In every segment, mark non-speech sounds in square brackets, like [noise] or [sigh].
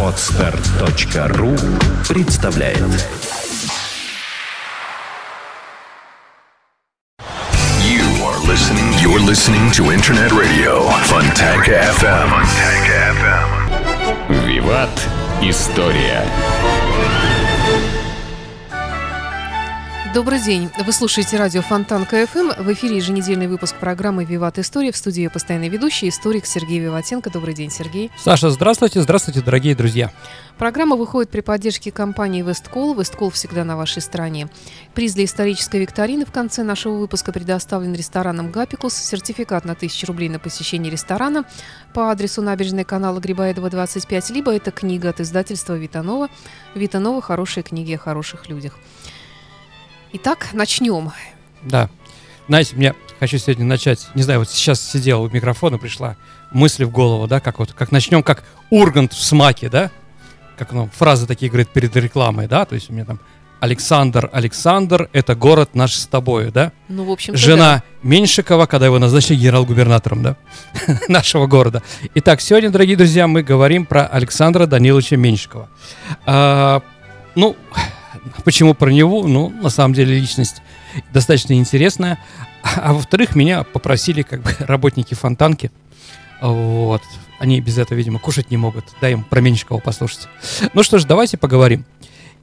Отстар.ру представляет You are listening. You're listening to Internet Radio Fontanka FM. Виват. История. Добрый день. Вы слушаете радио Фонтан КФМ. В эфире еженедельный выпуск программы «Виват История». В студии постоянный ведущий, историк Сергей Виватенко. Добрый день, Сергей. Саша, здравствуйте, здравствуйте, дорогие друзья. Программа выходит при поддержке компании «Весткол». «Весткол» всегда на вашей стороне. Приз для исторической викторины в конце нашего выпуска предоставлен рестораном «Гапикус». Сертификат на 1000 рублей на посещение ресторана по адресу набережной канала Грибоедова, 25, либо это книга от издательства «Витанова». «Витанова. Хорошие книги о хороших людях». Итак, начнем. Да. Знаете, мне хочу сегодня начать, не знаю, вот сейчас сидел у микрофона, пришла мысль в голову, да, как вот, как начнем, как Ургант в смаке, да, как ну, фразы такие говорит перед рекламой, да, то есть у меня там Александр, Александр, это город наш с тобою, да? Ну, в общем Жена Меньшикова, когда его назначили генерал-губернатором, да, [laughs] нашего города. Итак, сегодня, дорогие друзья, мы говорим про Александра Даниловича Меньшикова. А, ну, Почему про него? Ну, на самом деле, личность достаточно интересная. А, во-вторых, меня попросили как бы [laughs] работники фонтанки. Вот. Они без этого, видимо, кушать не могут. Дай им про Меньшикова послушать. Ну что ж, давайте поговорим.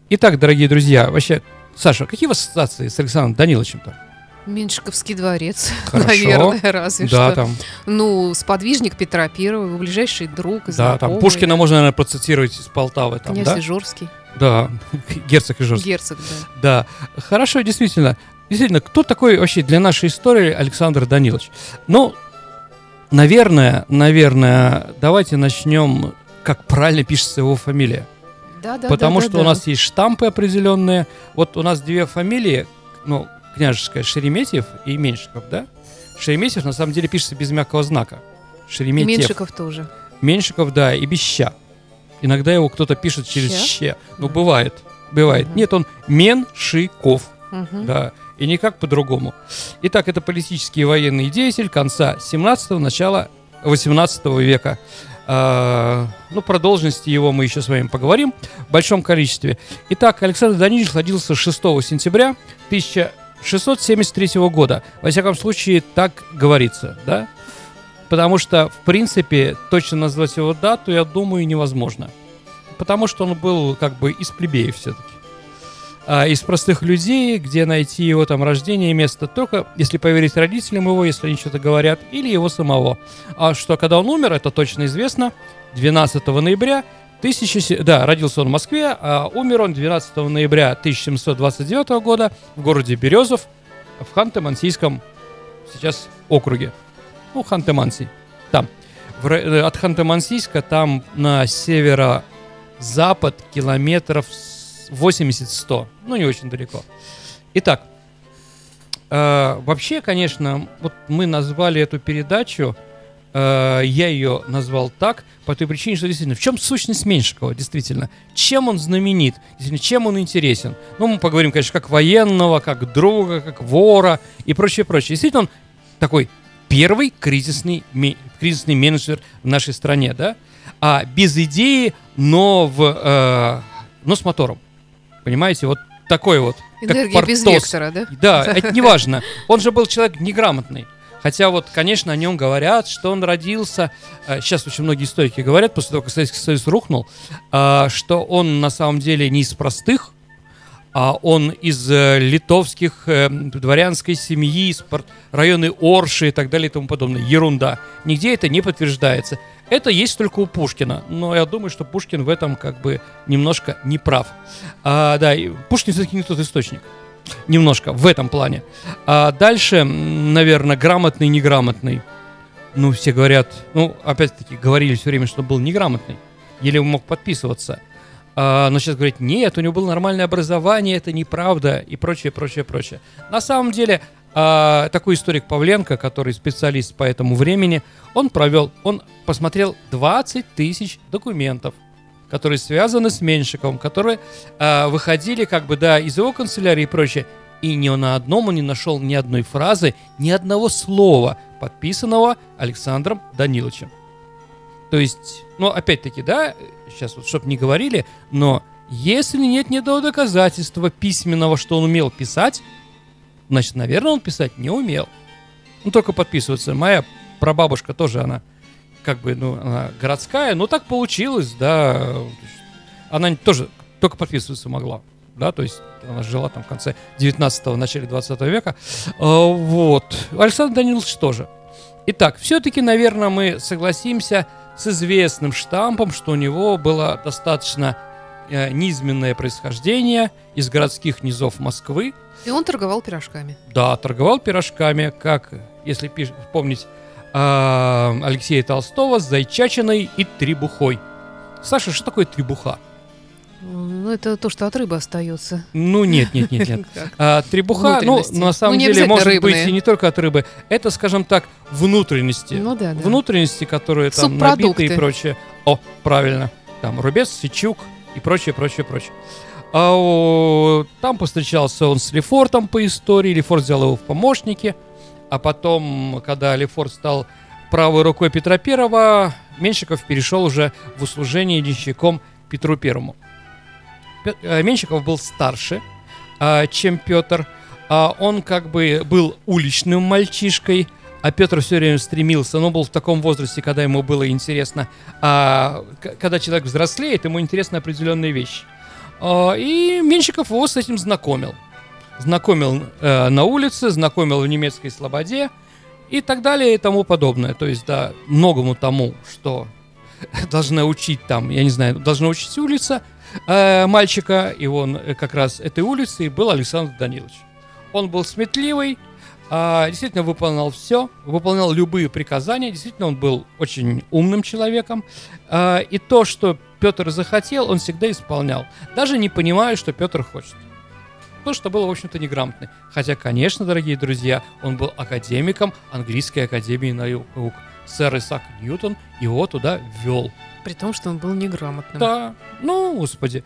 Итак, дорогие друзья, вообще, Саша, какие у вас ассоциации с Александром Даниловичем-то? Меньшиковский дворец, [laughs] Хорошо. наверное, разве да, что. там, Ну, сподвижник Петра Первого, его ближайший друг, да, там знакомый. Пушкина можно, наверное, процитировать из Полтавы. Там, Князь да? Ижорский, Да, [laughs] герцог Ижорский. герцог, да. Да, хорошо, действительно. Действительно, кто такой вообще для нашей истории Александр Данилович? Ну, наверное, наверное, давайте начнем, как правильно пишется его фамилия. Да, да, Потому да, что да, у да. нас есть штампы определенные. Вот у нас две фамилии, ну, княжеская, Шереметьев и Меньшиков, да? Шереметьев на самом деле пишется без мягкого знака. И Шереметьев. Меньшиков тоже. Меньшиков, да, и без ща. Иногда его кто-то пишет через Ща? ще. Ну, бывает. Бывает. Мгм. Нет, он Меншиков. Мгм. Да, и никак по-другому. Итак, это политический и военный деятель конца 17-го, начала 18 века. А, ну, про должности его мы еще с вами поговорим в большом количестве. Итак, Александр Данилович родился 6 сентября 1673 года. Во всяком случае, так говорится, да? Потому что, в принципе, точно назвать его дату, я думаю, невозможно. Потому что он был как бы из плебеев все-таки а, из простых людей, где найти его там рождение и место только, если поверить родителям его, если они что-то говорят, или его самого. А что, когда он умер, это точно известно, 12 ноября 1000, да, родился он в Москве, а умер он 12 ноября 1729 года в городе Березов в Ханты-Мансийском сейчас округе. Ну, Ханты-Мансий. Там. В э, от Ханты-Мансийска там на северо-запад километров с 80-100. Ну, не очень далеко. Итак, э, вообще, конечно, вот мы назвали эту передачу, э, я ее назвал так, по той причине, что действительно, в чем сущность Меньшикова, действительно, чем он знаменит, действительно, чем он интересен. Ну, мы поговорим, конечно, как военного, как друга, как вора и прочее, прочее. Действительно, он такой первый кризисный, кризисный менеджер в нашей стране, да? А без идеи, но, в, э, но с мотором. Понимаете, вот такой вот. как Энергия без Портос. вектора, да? Да, [laughs] это не важно. Он же был человек неграмотный. Хотя вот, конечно, о нем говорят, что он родился, э, сейчас очень многие историки говорят, после того, как Советский Союз рухнул, э, что он на самом деле не из простых, а он из э, литовских дворянской семьи, из районы Орши и так далее и тому подобное. Ерунда. Нигде это не подтверждается. Это есть только у Пушкина. Но я думаю, что Пушкин в этом как бы немножко не прав. А, да, Пушкин все-таки не тот источник. Немножко в этом плане. А дальше, наверное, грамотный, неграмотный. Ну, все говорят, ну, опять-таки, говорили все время, что он был неграмотный. Еле мог подписываться. А, но сейчас говорят, нет, у него было нормальное образование, это неправда и прочее, прочее, прочее. На самом деле, а, такой историк Павленко, который специалист по этому времени, он провел, он посмотрел 20 тысяч документов, которые связаны с Меньшиковым, которые а, выходили как бы, да, из его канцелярии и прочее. И ни на одном он не нашел ни одной фразы, ни одного слова, подписанного Александром Даниловичем. То есть, ну, опять-таки, да, сейчас вот, чтобы не говорили, но если нет ни одного доказательства письменного, что он умел писать, значит, наверное, он писать не умел. Ну, только подписываться. Моя прабабушка тоже, она как бы, ну, она городская, но так получилось, да. Она тоже только подписываться могла, да, то есть она жила там в конце 19-го, начале 20 века. А, вот. Александр Данилович тоже. Итак, все-таки, наверное, мы согласимся с известным штампом, что у него было достаточно э, низменное происхождение из городских низов Москвы. И он торговал пирожками. Да, торговал пирожками, как, если пиш- помнить, э, Алексея Толстого с зайчачиной и требухой. Саша, что такое требуха? Ну, это то, что от рыбы остается. Ну, нет, нет, нет, нет. [laughs] А, требуха, ну, на самом Ну, деле, может быть рыбные. и не только от рыбы. Это, скажем так, внутренности. Ну да, да. Внутренности, которые там набиты и прочее. О, правильно. Там рубец, сечук и прочее, прочее, прочее. А, о, там повстречался он с Лефортом по истории. Лефорт взял его в помощники. А потом, когда Лефорт стал правой рукой Петра Первого, Меньшиков перешел уже в услужение денщиком Петру Первому. Пе- э, Меньшиков был старше, а, чем Петр. А, Он как бы был уличным мальчишкой, а Петр все время стремился, но был в таком возрасте, когда ему было интересно, а, когда человек взрослеет, ему интересны определенные вещи. И Меньшиков его с этим знакомил. Знакомил э, на улице, знакомил в немецкой слободе и так далее и тому подобное. То есть, да, многому тому, что [laughs] должна учить там, я не знаю, должна учить улица э, мальчика, и он э, как раз этой улицы был Александр Данилович. Он был сметливый, а, действительно выполнял все, выполнял любые приказания, действительно он был очень умным человеком, А, и то, что Петр захотел, он всегда исполнял, даже не понимая, что Петр хочет. То, что было, в общем-то, неграмотный. Хотя, конечно, дорогие друзья, он был академиком английской академии наук. Сэр Исаак Ньютон его туда ввел. При том, что он был неграмотным. Да, ну, господи.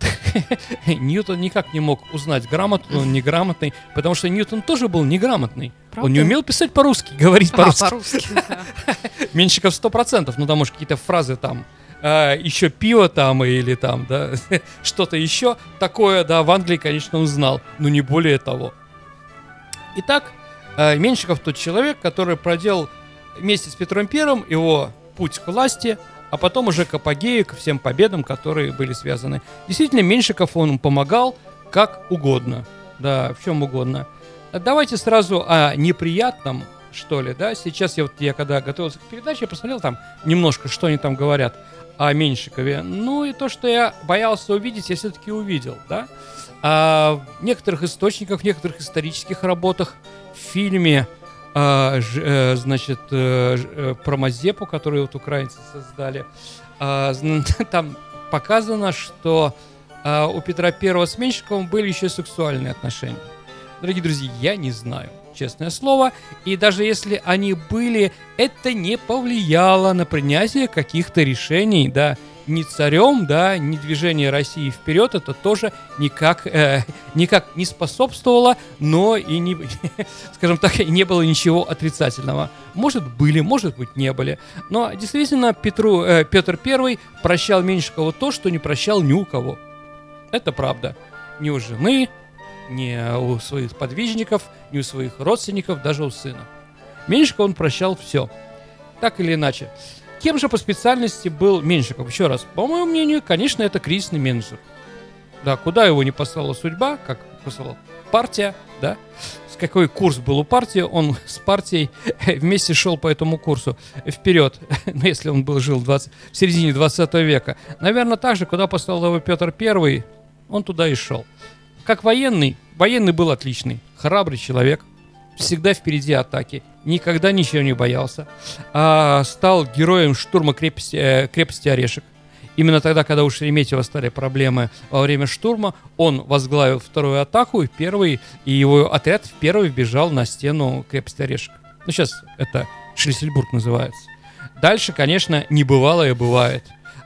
[laughs] Ньютон никак не мог узнать, грамотный он, неграмотный, потому что Ньютон тоже был неграмотный. Он не Правда? умел писать по-русски, говорить [laughs] А, по-русски. по-русски. да. [laughs] Меньшиков 100%, ну там, может, какие-то фразы там, э, еще пиво там или там, да, [laughs] что-то еще такое, да, в Англии, конечно, он знал, но не более того. Итак, э, Меньшиков тот человек, который проделал вместе с Петром Первым его путь к власти, а потом уже к апогею, к всем победам, которые были связаны. Действительно, Меньшиков он помогал как угодно, да, в чем угодно. Давайте сразу о неприятном, что ли, да. Сейчас я вот, я когда готовился к передаче, я посмотрел там немножко, что они там говорят о Меньшикове. Ну и то, что я боялся увидеть, я все-таки увидел, да. А в некоторых источниках, в некоторых исторических работах, в фильме, а, ж- э, значит, э, про Мазепу, который вот украинцы создали, а, [laughs] там показано, что а, у Петра Первого с Меньшиковым были еще сексуальные отношения. Дорогие друзья, я не знаю, честное слово. И даже если они были, это не повлияло на принятие каких-то решений, да, ни царем, да, ни движение России вперед, это тоже никак, э, никак не способствовало, но и не, [laughs] скажем так, не было ничего отрицательного. Может были, может быть не были. Но действительно Петру, э, Петр Первый прощал Меньшикову то, что не прощал ни у кого. Это правда. Ни у жены, ни у своих подвижников, ни у своих родственников, даже у сына. Меньшиков он прощал все. Так или иначе. Кем же по специальности был Меньшиков? Еще раз, по моему мнению, конечно, это кризисный менеджер. Да, куда его не послала судьба, как послала партия, да, с какой курс был у партии, он с партией [laughs] вместе шел по этому курсу вперед, [laughs] ну, если он был, жил в 20 в середине 20 века. Наверное, так же, куда послал его Петр Первый, он туда и шел. Как военный, военный был отличный, храбрый человек, всегда впереди атаки, никогда ничего не боялся. А, стал героем штурма крепости, э, крепости Орешек. Именно тогда, когда у Шереметьева стали проблемы во время штурма, он возглавил вторую атаку, и первый, и его отряд в первый вбежал на стену крепости Орешек. Ну, сейчас это Шлиссельбург называется. Дальше, конечно, небывалое бывает.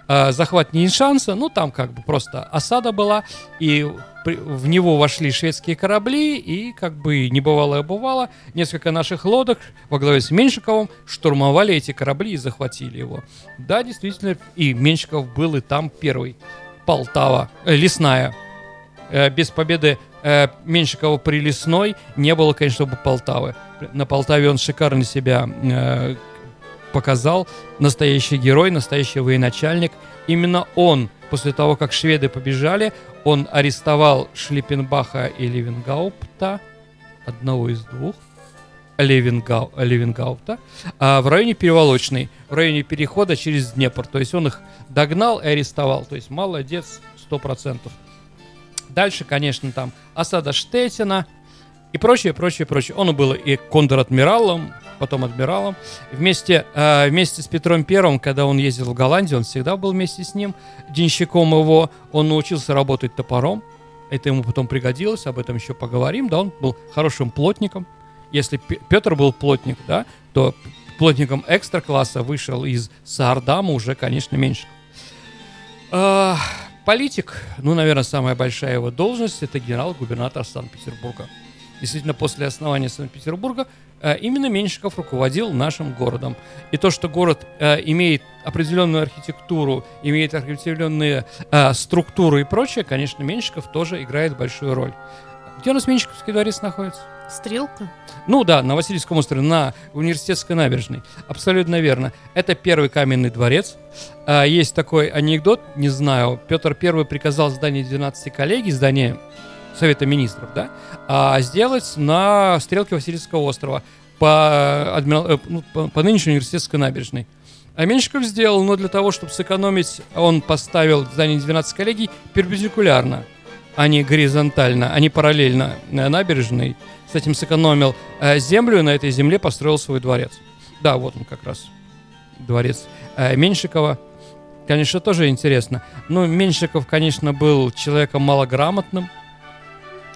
Э, захват не шанса, ну там как бы просто осада была, и в него вошли шведские корабли, и как бы небывалое бывало, несколько наших лодок во главе с Меньшиковым штурмовали эти корабли и захватили его. Да, действительно, и Меньшиков был и там первый. Полтава, э, лесная. Э, без победы э, Меньшикова при лесной не было, конечно, бы Полтавы. На Полтаве он шикарно себя э, показал. Настоящий герой, настоящий военачальник. Именно он, после того, как шведы побежали, он арестовал Шлиппенбаха и Левенгаупта, одного из двух, Левенгау, Левенгаупта, а в районе Переволочной, в районе перехода через Днепр. То есть он их догнал и арестовал. То есть молодец, сто процентов. Дальше, конечно, там осада Штетина и прочее, прочее, прочее. Он был и контр-адмиралом, потом адмиралом. Вместе, э, вместе с Петром Первым, когда он ездил в Голландию, он всегда был вместе с ним, денщиком его. Он научился работать топором. Это ему потом пригодилось, об этом еще поговорим. Да, он был хорошим плотником. Если Петр был плотник, да, то плотником экстра-класса вышел из Саардама уже, конечно, меньше. А, политик, ну, наверное, самая большая его должность это генерал-губернатор Санкт-Петербурга. Действительно, после основания Санкт-Петербурга э, именно Меньшиков руководил нашим городом. И то, что город э, имеет определенную архитектуру, имеет определенные э, структуры и прочее, конечно, Меньшиков тоже играет большую роль. Где у нас Меньшиковский дворец находится? Стрелка? Ну да, на Васильевском острове, на университетской набережной. Абсолютно верно. Это первый каменный дворец. Есть такой анекдот, не знаю. Петр I приказал здание 12 коллегий, здание Совета Министров, да, а сделать на стрелке Васильевского острова по, адмирал, э, ну, по, по нынешней университетской набережной. А Меньшиков сделал, но для того, чтобы сэкономить, он поставил здание 12 коллегий перпендикулярно, а не горизонтально, а не параллельно набережной. С этим сэкономил э, землю, и на этой земле построил свой дворец. Да, вот он как раз, дворец э, Меньшикова. Конечно, тоже интересно. Ну, Меньшиков, конечно, был человеком малограмотным,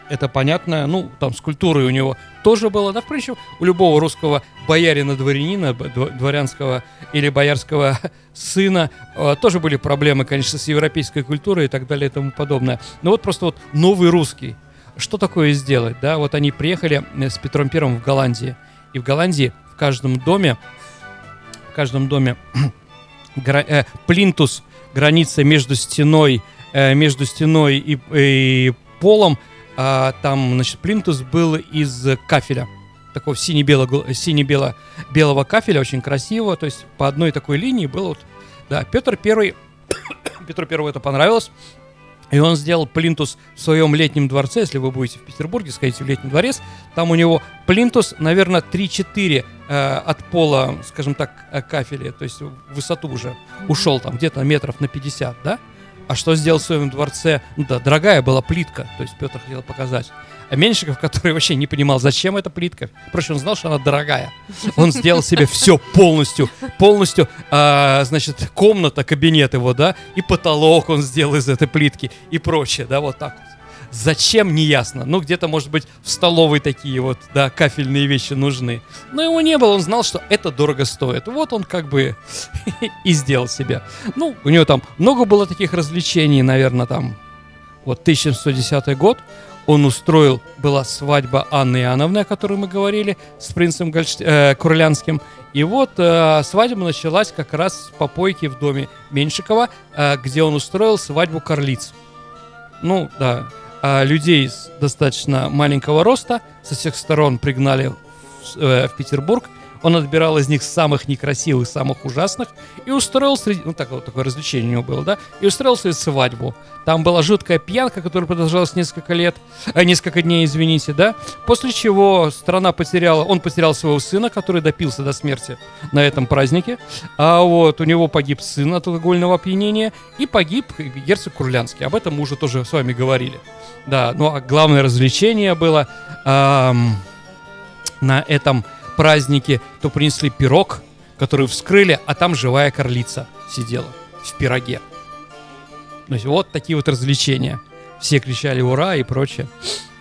это понятно. Ну, там с культурой у него тоже было. Да, впрочем, у любого русского боярина-дворянина, дворянского или боярского [laughs] сына э, тоже были проблемы, конечно, с европейской культурой и так далее и тому подобное. Но вот просто вот новый русский. Что такое сделать, да? Вот они приехали э, с Петром Первым в Голландии. И в Голландии в каждом доме, в каждом доме [clears throat] гра, э, плинтус, граница между стеной, э, между стеной и, и полом – а, там, значит, плинтус был из кафеля. Такого сине-белого, сине-белого кафеля, очень красиво. То есть по одной такой линии было вот... Да, Петр Первый... [coughs] Петру Первому это понравилось. И он сделал плинтус в своем летнем дворце. Если вы будете в Петербурге, сходите в летний дворец. Там у него плинтус, наверное, 3-4 э, от пола, скажем так, э, кафеля. То есть в высоту уже ушел там где-то метров на 50, да? А что сделал в своем дворце? Ну да, дорогая была плитка, то есть Петр хотел показать. А Меньшиков, который вообще не понимал, зачем эта плитка. Впрочем, он знал, что она дорогая. Он сделал себе все полностью, полностью, а, значит, комната, кабинет его, да, и потолок он сделал из этой плитки и прочее, да, вот так вот. Зачем, не ясно. Ну, где-то, может быть, в столовой такие вот, да, кафельные вещи нужны. Но его не было, он знал, что это дорого стоит. Вот он как бы [laughs] и сделал себе. Ну, у него там много было таких развлечений, наверное, там, вот 1710 год. Он устроил, была свадьба Анны Иоанновны, о которой мы говорили, с принцем Гольш... э, Курлянским. И вот э, свадьба началась как раз с попойки в доме Меньшикова, э, где он устроил свадьбу Карлиц. Ну, да, а людей с достаточно маленького роста со всех сторон пригнали в, э, в Петербург. Он отбирал из них самых некрасивых, самых ужасных и устроил среди... Ну, так, вот такое развлечение у него было, да? И устроил себе свадьбу. Там была жуткая пьянка, которая продолжалась несколько лет, э, несколько дней, извините, да? После чего страна потеряла... Он потерял своего сына, который допился до смерти на этом празднике. А вот у него погиб сын от алкогольного опьянения и погиб герцог Курлянский. Об этом мы уже тоже с вами говорили. Да, ну а главное развлечение было эм, на этом празднике, то принесли пирог, который вскрыли, а там живая корлица сидела в пироге. То есть вот такие вот развлечения. Все кричали «Ура!» и прочее.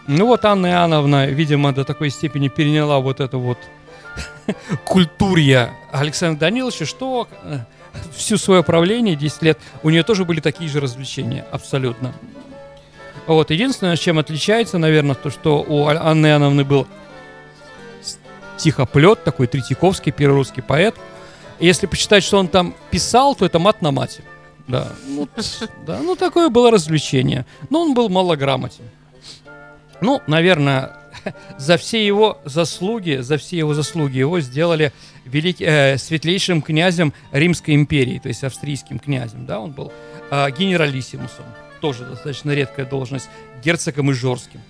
Ну вот Анна Иоанновна, видимо, до такой степени переняла вот это вот [laughs] культурье Александра Даниловича, что всю свое правление, 10 лет, у нее тоже были такие же развлечения, абсолютно. Вот, единственное, чем отличается, наверное, то, что у Анны Иоанновны был стихоплет, такой Третьяковский, первый русский поэт. Если почитать, что он там писал, то это мат на мате. Да, ну, да, ну такое было развлечение. Но он был малограмотен. Ну, наверное, [laughs] за все его заслуги, за все его заслуги его сделали велик, э, светлейшим князем Римской империи, то есть австрийским князем, да, он был э, генералиссимусом, тоже достаточно редкая должность, герцогом и жорским.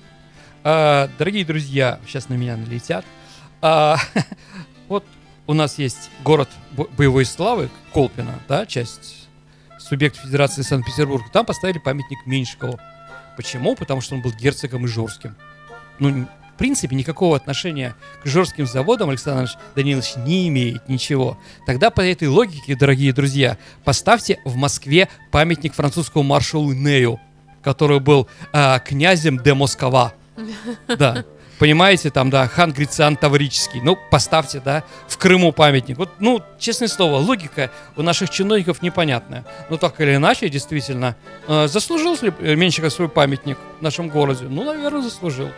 Э, дорогие друзья, сейчас на меня налетят. Э, [laughs] вот у нас есть город боевой славы, Колпина, да, часть субъект Федерации Санкт-Петербург. Там поставили памятник Меньшикову. Почему? Потому что он был герцогом и жорским. Ну, в принципе, никакого отношения к жорским заводам Александр Данилович не имеет ничего. Тогда по этой логике, дорогие друзья, поставьте в Москве памятник французскому маршалу Нею, который был э, князем де Москва. [laughs] Да. Понимаете, там, да, хан Грициан Таврический. Ну, поставьте, да, в Крыму памятник. Вот, ну, честное слово, логика у наших чиновников непонятная. Но так или иначе, действительно, э, заслужил ли Меньшиков свой памятник в нашем городе? Ну, наверное, заслужил.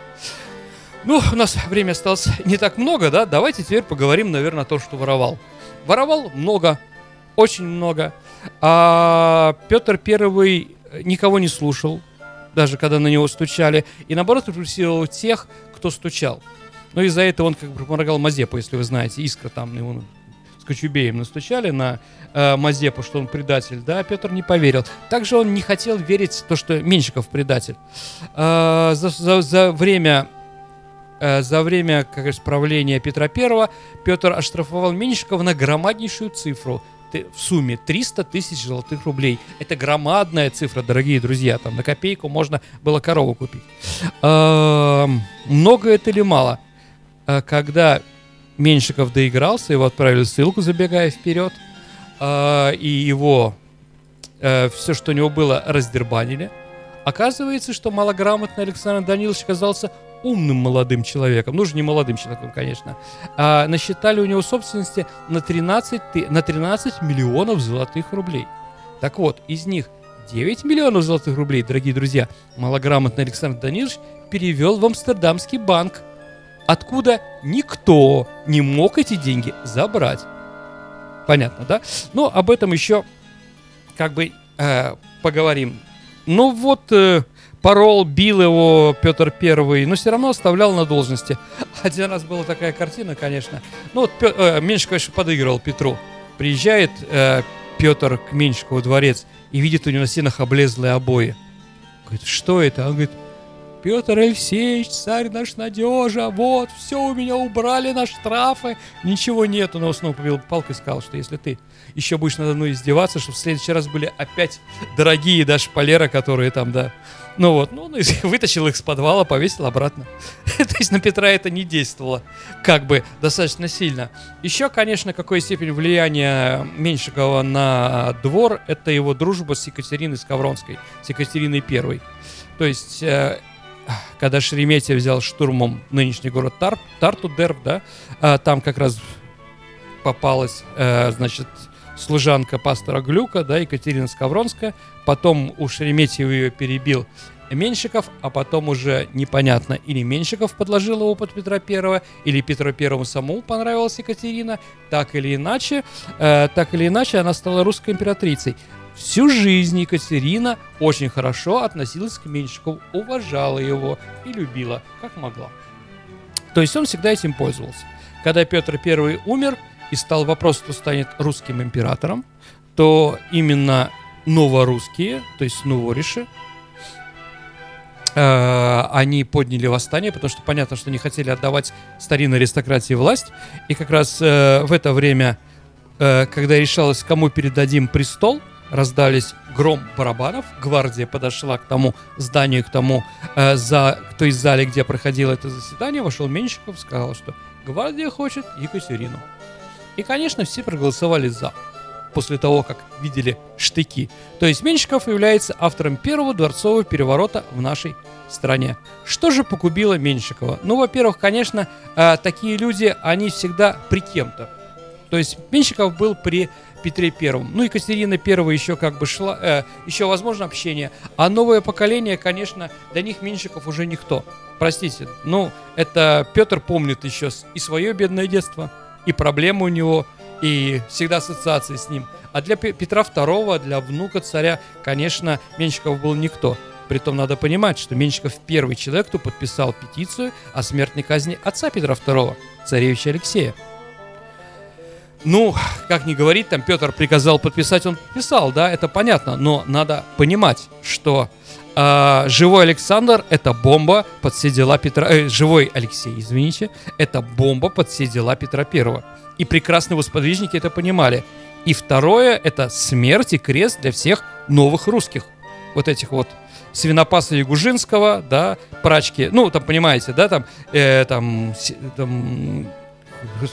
Ну, у нас время осталось не так много, да? Давайте теперь поговорим, наверное, о том, что воровал. Воровал много, очень много. А Петр Первый никого не слушал, даже когда на него стучали. И наоборот, репрессировал тех, кто стучал. Но из-за этого он как бы помогал Мазепу, если вы знаете. Искра там его с Кочубеем настучали на э, Мазепу, что он предатель. Да, Петр не поверил. Также он не хотел верить то, что Меньшиков предатель. Э, за, за, за время Э, за время как правления Петра I Петр оштрафовал Меньшикова на громаднейшую цифру в сумме 300 тысяч золотых рублей. Это громадная цифра, дорогие друзья. Там на копейку можно было корову купить. Эм, много это или мало? Э, когда Меньшиков доигрался, его отправили ссылку, забегая вперед, э, и его все, что у него было, раздербанили. Оказывается, что малограмотный Александр Данилович оказался умным молодым человеком, ну же не молодым человеком, конечно, а, насчитали у него собственности на 13, на 13 миллионов золотых рублей. Так вот, из них 9 миллионов золотых рублей, дорогие друзья, малограмотный Александр Данилович перевел в Амстердамский банк, откуда никто не мог эти деньги забрать. Понятно, да? Но об этом еще как бы э, поговорим. Ну вот, э, порол, бил его Петр Первый, но все равно оставлял на должности. [laughs] Один раз была такая картина, конечно. Ну вот Пё, э, Меньшиков, конечно, подыгрывал Петру. Приезжает э, Петр к Меньшикову дворец и видит у него на стенах облезлые обои. Говорит, что это? Он говорит, Петр Алексеевич, царь наш надежа, вот, все у меня убрали на штрафы, ничего нету. Но снова побил палкой и сказал, что если ты еще будешь надо мной издеваться, чтобы в следующий раз были опять дорогие да, шпалеры, которые там, да, ну вот, ну, ну [laughs] вытащил их с подвала, повесил обратно. [laughs] То есть на Петра это не действовало как бы достаточно сильно. Еще, конечно, какой степень влияния Меньшикова на двор, это его дружба с Екатериной Скавронской, с Екатериной Первой. То есть, э, когда Шереметьев взял штурмом нынешний город Тар, Тарту, Дерб, да, э, там как раз попалась, э, значит, служанка пастора Глюка, да, Екатерина Скавронская. Потом у Шереметьева ее перебил Меньшиков, а потом уже непонятно, или Меньшиков подложил его под Петра Первого, или Петру Первому самому понравилась Екатерина. Так или иначе, э, так или иначе, она стала русской императрицей. Всю жизнь Екатерина очень хорошо относилась к Меньшикову, уважала его и любила, как могла. То есть он всегда этим пользовался. Когда Петр I умер, и стал вопрос, кто станет русским императором, то именно новорусские, то есть новориши, э, они подняли восстание, потому что понятно, что не хотели отдавать старинной аристократии власть. И как раз э, в это время, э, когда решалось, кому передадим престол, раздались гром барабанов, гвардия подошла к тому зданию, к тому, э, за, к той зале, где проходило это заседание, вошел Меньшиков, сказал, что гвардия хочет Екатерину. И, конечно, все проголосовали «за» после того, как видели штыки. То есть Меньшиков является автором первого дворцового переворота в нашей стране. Что же погубило Меньшикова? Ну, во-первых, конечно, э, такие люди, они всегда при кем-то. То есть Меньшиков был при Петре Первом. Ну, Екатерина Первая еще как бы шла, э, еще возможно общение. А новое поколение, конечно, для них Меньшиков уже никто. Простите, ну, это Петр помнит еще и свое бедное детство, и проблемы у него, и всегда ассоциации с ним. А для Петра Второго, для внука царя, конечно, Меньшиков был никто. Притом надо понимать, что Меньшиков первый человек, кто подписал петицию о смертной казни отца Петра II, царевича Алексея. Ну, как ни говорить, там Петр приказал подписать, он подписал, да, это понятно, но надо понимать, что э, живой Александр это бомба под все дела Петра, э, живой Алексей, извините, это бомба под все дела Петра Первого. И прекрасные восподвижники это понимали. И второе это смерть и крест для всех новых русских, вот этих вот свинопаса Ягужинского, да, прачки, ну, там, понимаете, да, там, э, там, там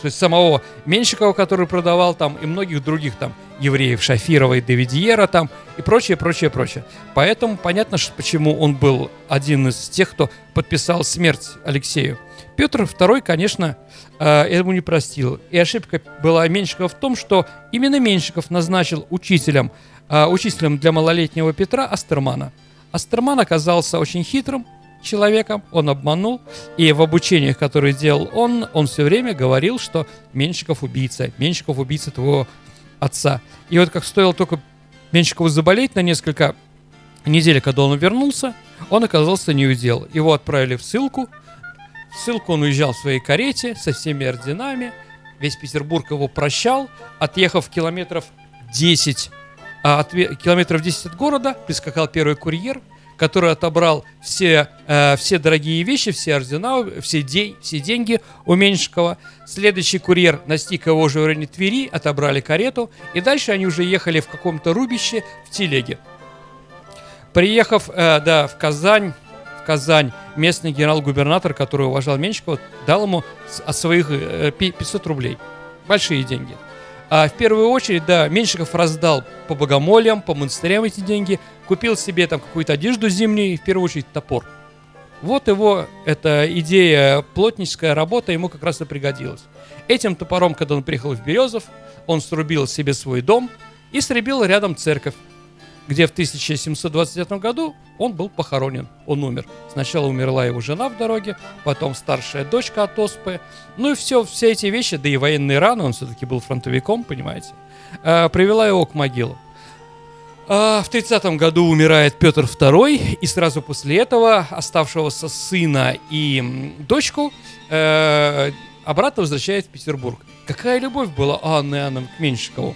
самого Меньшикова, который продавал там, и многих других там евреев, Шафирова и Давидьера там, и прочее, прочее, прочее. Поэтому понятно, что, почему он был один из тех, кто подписал смерть Алексею. Петр II, конечно, этому не простил. И ошибка была Меньшикова в том, что именно Меньшиков назначил учителем, э, учителем для малолетнего Петра Астермана – Астерман оказался очень хитрым человеком, он обманул, и в обучениях, которые делал он, он все время говорил, что Меньшиков убийца, Меньшиков убийца твоего отца. И вот как стоило только Меньшикову заболеть на несколько недель, когда он вернулся, он оказался не удел. Его отправили в ссылку. В ссылку он уезжал в своей карете со всеми орденами. Весь Петербург его прощал. Отъехав километров 10 а от километров 10 от города прискакал первый курьер, который отобрал все, э, все дорогие вещи, все ордена, все, де, все деньги у Меньшикова. Следующий курьер настиг его уже в районе Твери, отобрали карету, и дальше они уже ехали в каком-то рубище в телеге. Приехав, э, да, в Казань, в Казань, местный генерал-губернатор, который уважал Меньшикова, дал ему от своих э, 500 рублей. Большие деньги. А в первую очередь, да, Меньшиков раздал по богомольям, по монастырям эти деньги, купил себе там какую-то одежду зимнюю и в первую очередь топор. Вот его, эта идея, плотническая работа ему как раз и пригодилась. Этим топором, когда он приехал в Березов, он срубил себе свой дом и срубил рядом церковь где в 1729 году он был похоронен. Он умер. Сначала умерла его жена в дороге, потом старшая дочка от оспы. Ну и все, все эти вещи, да и военные раны, он все-таки был фронтовиком, понимаете, э, привела его к могилу. А в 30 году умирает Петр II, и сразу после этого оставшегося сына и дочку э, обратно возвращает в Петербург. Какая любовь была Анны Иоанновны к Меньшикову?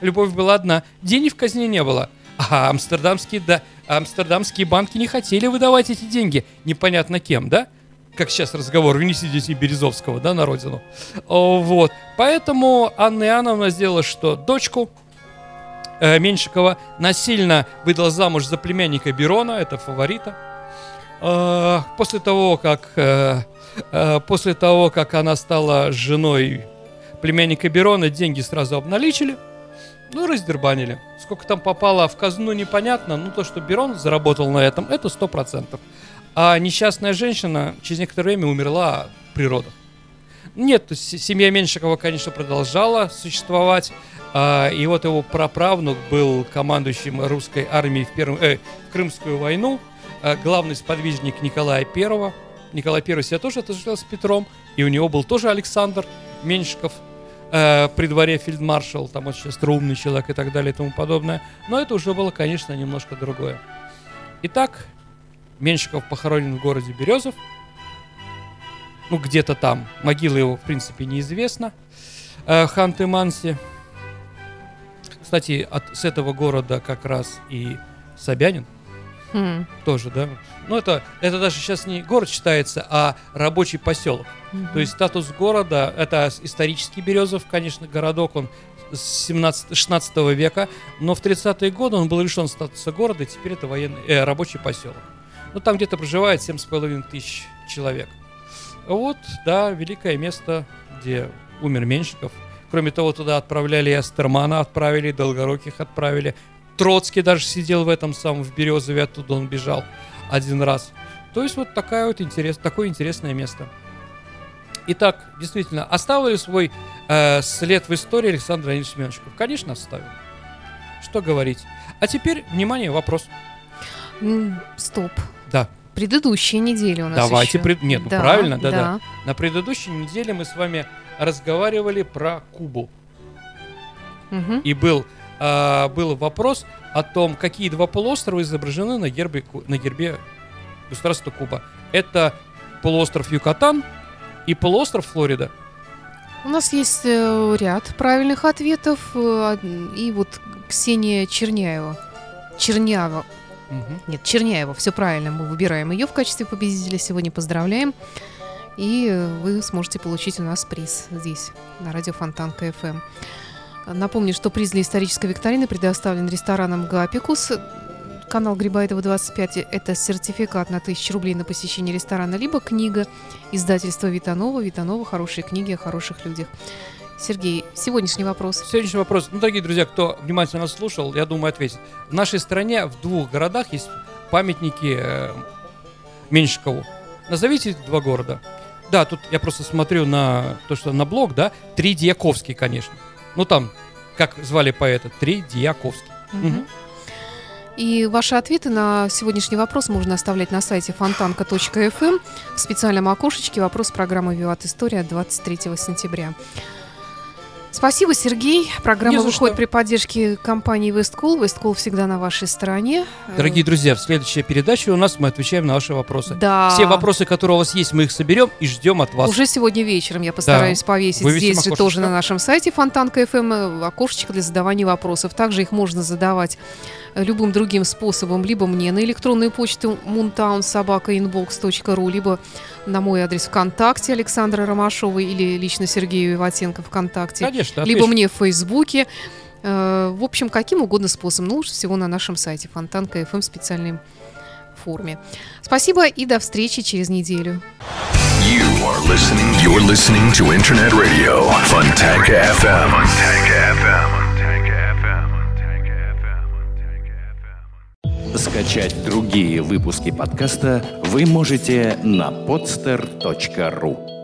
Любовь была одна. Денег в казне не было. А амстердамские, да, амстердамские банки не хотели выдавать эти деньги непонятно кем, да? Как сейчас разговор, вынеси детей Березовского, да, на родину. Вот. Поэтому Анна Иоанновна сделала что? Дочку э, Меньшикова насильно выдала замуж за племянника Берона, это фаворита. Э, после того, как э, э, после того, как она стала женой племянника Берона, деньги сразу обналичили – ну, раздербанили. Сколько там попало в казну, непонятно. Ну, то, что Берон заработал на этом, это сто процентов. А несчастная женщина через некоторое время умерла при родах. Нет, семья Меньшикова, конечно, продолжала существовать. А, и вот его праправнук был командующим русской армией в, первом, э, в Крымскую войну. А, главный сподвижник Николая Первого. Николай Первый себя тоже отождествлял с Петром. И у него был тоже Александр Меньшиков – э, при дворе фельдмаршал, там очень струнный человек и так далее и тому подобное. Но это уже было, конечно, немножко другое. Итак, Меньшиков похоронен в городе Березов. Ну, где-то там. Могила его, в принципе, неизвестна. Э, Ханты-Манси. Кстати, от, с этого города как раз и Собянин. Mm. Тоже, да? Ну, это, это даже сейчас не город считается, а рабочий поселок. Mm-hmm. То есть статус города, это исторический Березов, конечно, городок, он с 17, 16 века, но в 30-е годы он был лишен статуса города, и теперь это военный, э, рабочий поселок. Ну, там где-то проживает 7,5 тысяч человек. Вот, да, великое место, где умер Меньшиков. Кроме того, туда отправляли и Астермана, отправили, Долгоруких отправили, Троцкий даже сидел в этом самом, в Березове, оттуда он бежал один раз. То есть вот такая вот интерес, такое интересное место. Итак, действительно, оставил ли свой э, след в истории Александр Леонидович Меншиков? Конечно, оставил. Что говорить. А теперь, внимание, вопрос. Стоп. Да. Предыдущие недели у нас Давайте еще. пред- нет, ну, правильно, да-да. На предыдущей неделе мы с вами разговаривали про Кубу. Мгм. И был, а, был вопрос о том, какие два полуострова изображены на гербе, на гербе государства Куба. Это полуостров Юкатан и полуостров Флорида. У нас есть э, ряд правильных ответов. э, И вот Ксения Черняева. Чернява. Мгм. Нет, Черняева. Все правильно. Мы выбираем ее в качестве победителя. Сегодня поздравляем. И вы сможете получить у нас приз здесь, на радио Фонтанка ФМ. Напомню, что приз для исторической викторины предоставлен рестораном «Гапикус». Канал Грибоедова 25 – это сертификат на 1000 рублей на посещение ресторана, либо книга издательства Вита Нова. Вита Нова – хорошие книги о хороших людях. Сергей, сегодняшний вопрос. Следующий вопрос. Ну, дорогие друзья, кто внимательно нас слушал, я думаю, ответит. В нашей стране в двух городах есть памятники э, Меньшикову. Назовите два города. Да, тут я просто смотрю на то, что на блог, да, Тридьяковский, конечно. Ну, там, как звали поэта, Тридьяковский. Мгм. И ваши ответы на сегодняшний вопрос можно оставлять на сайте фонтанка.фм в специальном окошечке «Вопрос программы «Виват История» от 23 сентября. Спасибо, Сергей. Программа выходит что. при поддержке компании Весткул. Весткул всегда на вашей стороне. Дорогие друзья, в следующей передаче у нас мы отвечаем на ваши вопросы. Да. Все вопросы, которые у вас есть, мы их соберем и ждем от вас. Уже сегодня вечером я постараюсь повесить Вывесим здесь же окошечко. тоже на нашем сайте Фонтанка ФМ э, окошечко для задавания вопросов. Также их можно задавать э, любым другим способом, либо мне на электронную почту moontownsobaka.inbox.ru, либо на мой адрес ВКонтакте Александра Ромашова или лично Сергею Иватенко ВКонтакте, Конечно, либо отвечу. мне в Фейсбуке. Э, В общем, каким угодно способом, но лучше всего на нашем сайте Фонтанка ФМ в специальной форме. Спасибо и до встречи через неделю. You are listening. You're listening to Internet Radio FM. Funtank FM. Скачать другие выпуски подкаста вы можете на podster.ru.